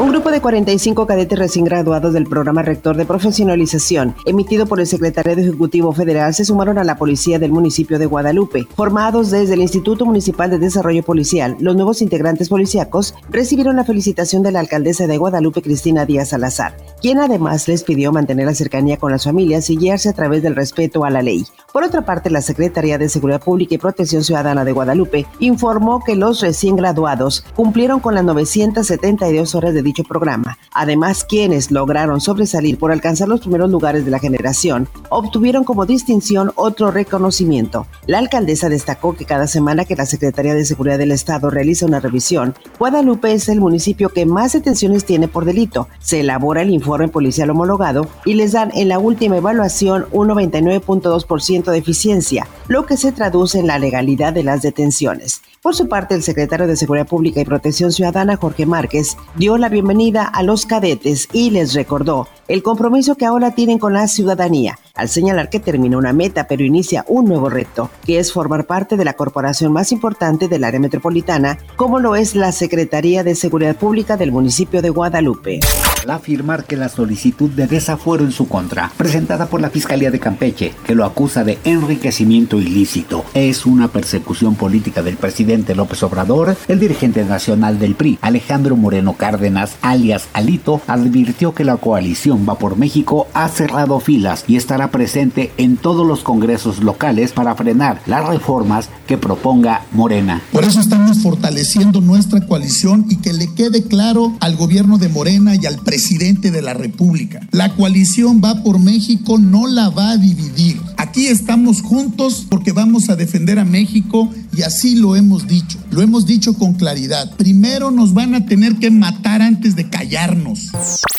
Un grupo de 45 cadetes recién graduados del programa rector de profesionalización emitido por el secretario Ejecutivo Federal se sumaron a la policía del municipio de Guadalupe. Formados desde el Instituto Municipal de Desarrollo Policial, los nuevos integrantes policíacos recibieron la felicitación de la alcaldesa de Guadalupe, Cristina Díaz Salazar, quien además les pidió mantener la cercanía con las familias y guiarse a través del respeto a la ley. Por otra parte, la Secretaría de Seguridad Pública y Protección Ciudadana de Guadalupe informó que los recién graduados cumplieron con las 972 horas de dicho programa. Además, quienes lograron sobresalir por alcanzar los primeros lugares de la generación obtuvieron como distinción otro reconocimiento. La alcaldesa destacó que cada semana que la Secretaría de Seguridad del Estado realiza una revisión, Guadalupe es el municipio que más detenciones tiene por delito. Se elabora el informe policial homologado y les dan en la última evaluación un 99.2% de eficiencia, lo que se traduce en la legalidad de las detenciones. Por su parte, el secretario de Seguridad Pública y Protección Ciudadana, Jorge Márquez, dio la bienvenida a los cadetes y les recordó el compromiso que ahora tienen con la ciudadanía, al señalar que termina una meta pero inicia un nuevo reto, que es formar parte de la corporación más importante del área metropolitana, como lo es la Secretaría de Seguridad Pública del municipio de Guadalupe. Al afirmar que la solicitud de desafuero en su contra, presentada por la Fiscalía de Campeche, que lo acusa de enriquecimiento ilícito, es una persecución política del presidente López Obrador, el dirigente nacional del PRI, Alejandro Moreno Cárdenas, alias Alito, advirtió que la coalición Va por México ha cerrado filas y estará presente en todos los congresos locales para frenar las reformas que proponga Morena. Por eso estamos fortaleciendo nuestra coalición y que le quede claro al gobierno de Morena y al presidente de la República. La coalición Va por México no la va a dividir. Aquí estamos juntos porque vamos a defender a México y así lo hemos dicho. Lo hemos dicho con claridad. Primero nos van a tener que matar antes de callarnos.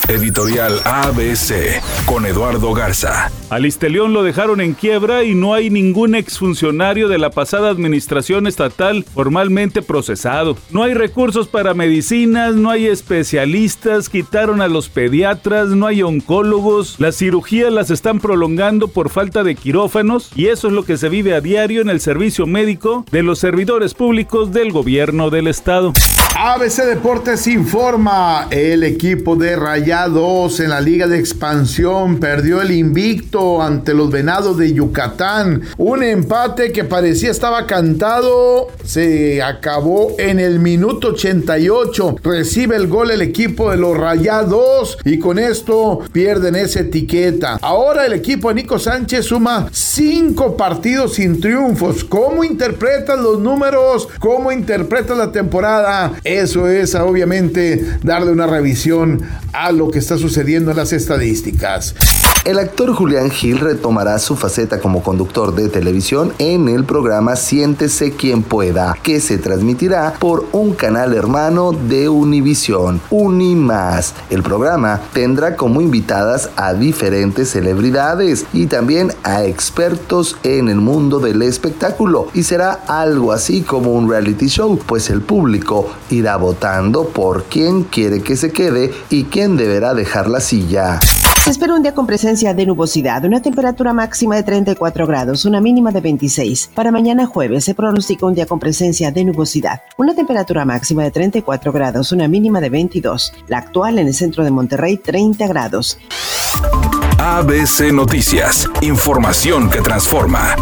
Editorial ABC con Eduardo Garza. Al Istelión lo dejaron en quiebra y no hay ningún exfuncionario de la pasada administración estatal formalmente procesado. No hay recursos para medicinas, no hay especialistas, quitaron a los pediatras, no hay oncólogos, las cirugías las están prolongando por falta de quirófanos y eso es lo que se vive a diario en el servicio médico de los servidores públicos del gobierno del estado. ABC Deportes informa, el equipo de Rayados en la Liga de Expansión perdió el invicto ante los Venados de Yucatán. Un empate que parecía estaba cantado, se acabó en el minuto 88. Recibe el gol el equipo de los Rayados y con esto pierden esa etiqueta. Ahora el equipo de Nico Sánchez suma cinco partidos sin triunfos. ¿Cómo interpretan los números? ¿Cómo interpretan la temporada? Eso es obviamente darle una revisión a lo que está sucediendo en las estadísticas. El actor Julián Gil retomará su faceta como conductor de televisión en el programa Siéntese quien pueda, que se transmitirá por un canal hermano de Univisión, Unimás. El programa tendrá como invitadas a diferentes celebridades y también a expertos en el mundo del espectáculo y será algo así como un reality show, pues el público irá votando por quién quiere que se quede y quién deberá dejar la silla. Se espera un día con presencia de nubosidad, una temperatura máxima de 34 grados, una mínima de 26. Para mañana jueves se pronostica un día con presencia de nubosidad, una temperatura máxima de 34 grados, una mínima de 22. La actual en el centro de Monterrey, 30 grados. ABC Noticias, información que transforma.